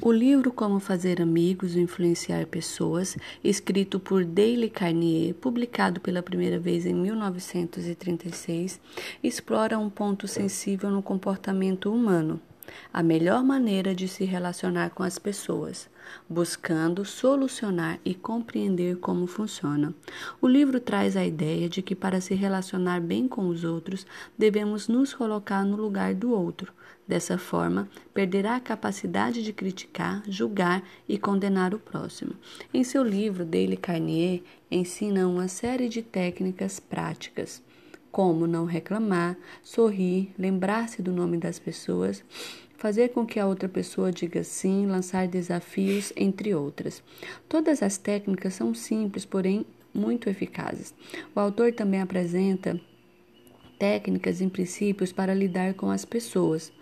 O livro Como Fazer Amigos e Influenciar Pessoas, escrito por Dale Carnegie, publicado pela primeira vez em 1936, explora um ponto sensível no comportamento humano, a melhor maneira de se relacionar com as pessoas, buscando solucionar e compreender como funciona. O livro traz a ideia de que para se relacionar bem com os outros, devemos nos colocar no lugar do outro Dessa forma, perderá a capacidade de criticar, julgar e condenar o próximo. Em seu livro, Dale Carnegie ensina uma série de técnicas práticas, como não reclamar, sorrir, lembrar-se do nome das pessoas, fazer com que a outra pessoa diga sim, lançar desafios, entre outras. Todas as técnicas são simples, porém muito eficazes. O autor também apresenta técnicas e princípios para lidar com as pessoas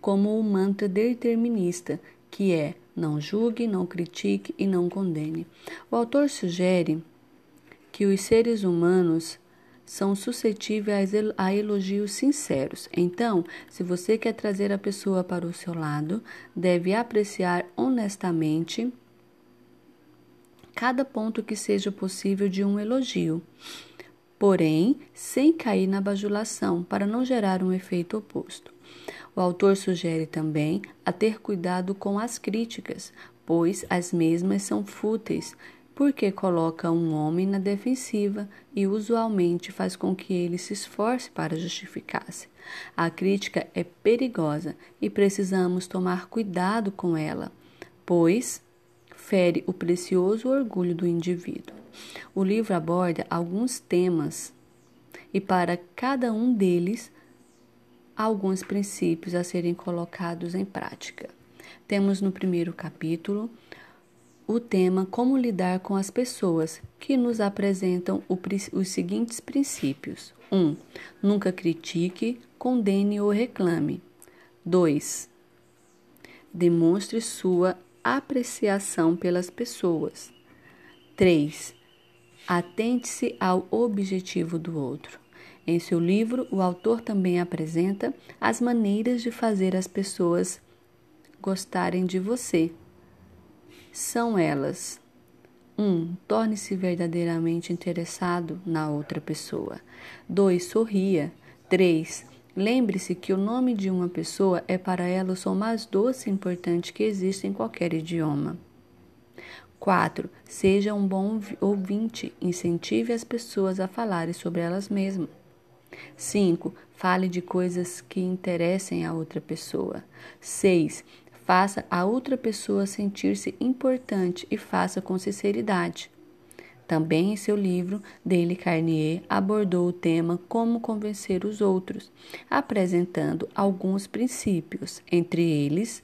como o mantra determinista, que é não julgue, não critique e não condene. O autor sugere que os seres humanos são suscetíveis a elogios sinceros. Então, se você quer trazer a pessoa para o seu lado, deve apreciar honestamente cada ponto que seja possível de um elogio, porém sem cair na bajulação para não gerar um efeito oposto. O autor sugere também a ter cuidado com as críticas, pois as mesmas são fúteis, porque coloca um homem na defensiva e usualmente faz com que ele se esforce para justificar-se. A crítica é perigosa e precisamos tomar cuidado com ela, pois fere o precioso orgulho do indivíduo. O livro aborda alguns temas e para cada um deles alguns princípios a serem colocados em prática. Temos no primeiro capítulo o tema Como lidar com as pessoas, que nos apresentam o, os seguintes princípios: 1. Um, nunca critique, condene ou reclame. 2. Demonstre sua apreciação pelas pessoas. 3. Atente-se ao objetivo do outro. Em seu livro, o autor também apresenta as maneiras de fazer as pessoas gostarem de você. São elas: 1. Um, Torne-se verdadeiramente interessado na outra pessoa. 2. Sorria. 3. Lembre-se que o nome de uma pessoa é para ela o som mais doce e importante que existe em qualquer idioma. 4. Seja um bom ouvinte. Incentive as pessoas a falarem sobre elas mesmas. 5. Fale de coisas que interessem a outra pessoa. 6. Faça a outra pessoa sentir-se importante e faça com sinceridade. Também em seu livro, Dale Carnier abordou o tema Como Convencer os Outros, apresentando alguns princípios, entre eles: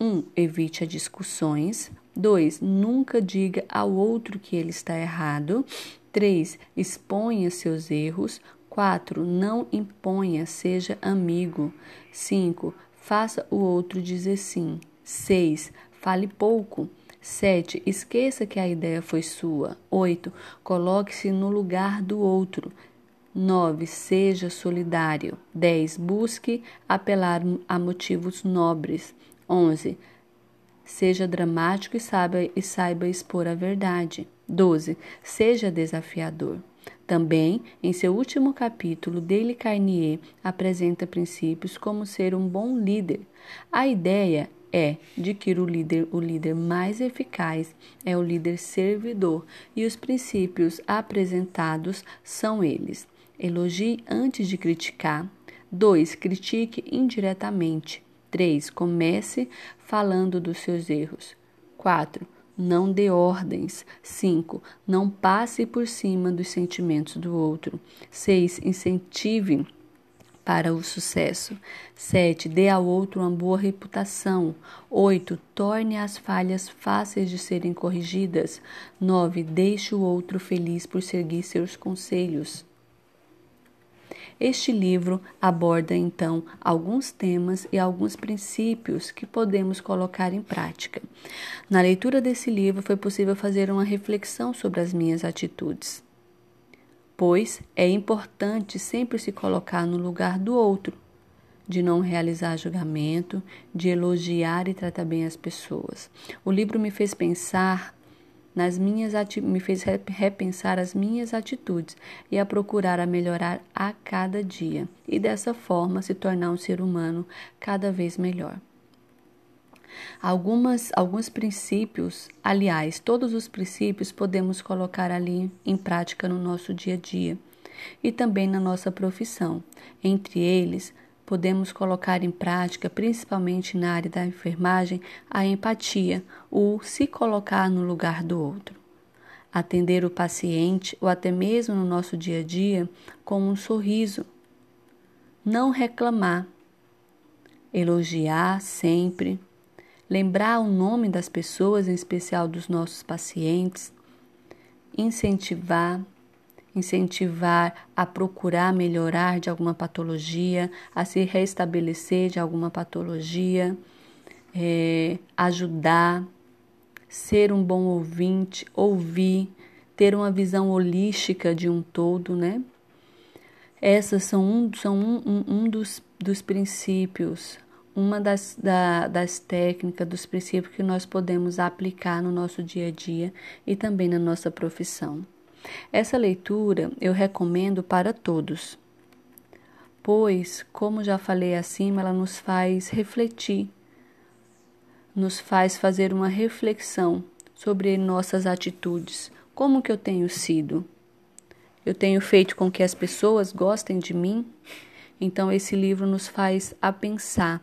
1. Um, evite as discussões. 2. Nunca diga ao outro que ele está errado. 3. Exponha seus erros. 4. Não imponha, seja amigo. 5. Faça o outro dizer sim. 6. Fale pouco. 7. Esqueça que a ideia foi sua. 8. Coloque-se no lugar do outro. 9. Seja solidário. 10. Busque apelar a motivos nobres. 11. Seja dramático e saiba, e saiba expor a verdade. 12. Seja desafiador. Também, em seu último capítulo, Dale Carnier apresenta princípios como ser um bom líder. A ideia é de que o líder, o líder mais eficaz é o líder servidor, e os princípios apresentados são eles: elogie antes de criticar. 2. Critique indiretamente. 3. Comece falando dos seus erros. 4 não dê ordens. 5. Não passe por cima dos sentimentos do outro. 6. Incentive para o sucesso. 7. Dê ao outro uma boa reputação. 8. Torne as falhas fáceis de serem corrigidas. 9. Deixe o outro feliz por seguir seus conselhos. Este livro aborda então alguns temas e alguns princípios que podemos colocar em prática. Na leitura desse livro foi possível fazer uma reflexão sobre as minhas atitudes, pois é importante sempre se colocar no lugar do outro, de não realizar julgamento, de elogiar e tratar bem as pessoas. O livro me fez pensar nas minhas me fez repensar as minhas atitudes e a procurar a melhorar a cada dia e dessa forma se tornar um ser humano cada vez melhor. Algumas, alguns princípios, aliás, todos os princípios podemos colocar ali em prática no nosso dia a dia e também na nossa profissão. Entre eles, podemos colocar em prática, principalmente na área da enfermagem, a empatia, o se colocar no lugar do outro. Atender o paciente, ou até mesmo no nosso dia a dia, com um sorriso. Não reclamar. Elogiar sempre. Lembrar o nome das pessoas, em especial dos nossos pacientes. Incentivar incentivar a procurar melhorar de alguma patologia, a se restabelecer de alguma patologia, é, ajudar, ser um bom ouvinte, ouvir, ter uma visão holística de um todo, né? Essas são um, são um, um, um dos, dos princípios, uma das, da, das técnicas, dos princípios que nós podemos aplicar no nosso dia a dia e também na nossa profissão. Essa leitura eu recomendo para todos, pois, como já falei acima, ela nos faz refletir, nos faz fazer uma reflexão sobre nossas atitudes. Como que eu tenho sido? Eu tenho feito com que as pessoas gostem de mim? Então esse livro nos faz a pensar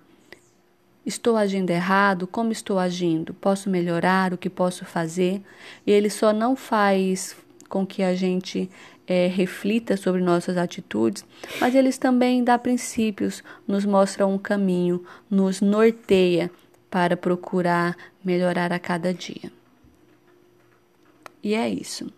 Estou agindo errado? Como estou agindo? Posso melhorar? O que posso fazer? E ele só não faz com que a gente é, reflita sobre nossas atitudes, mas eles também dão princípios, nos mostram um caminho, nos norteia para procurar melhorar a cada dia. E é isso.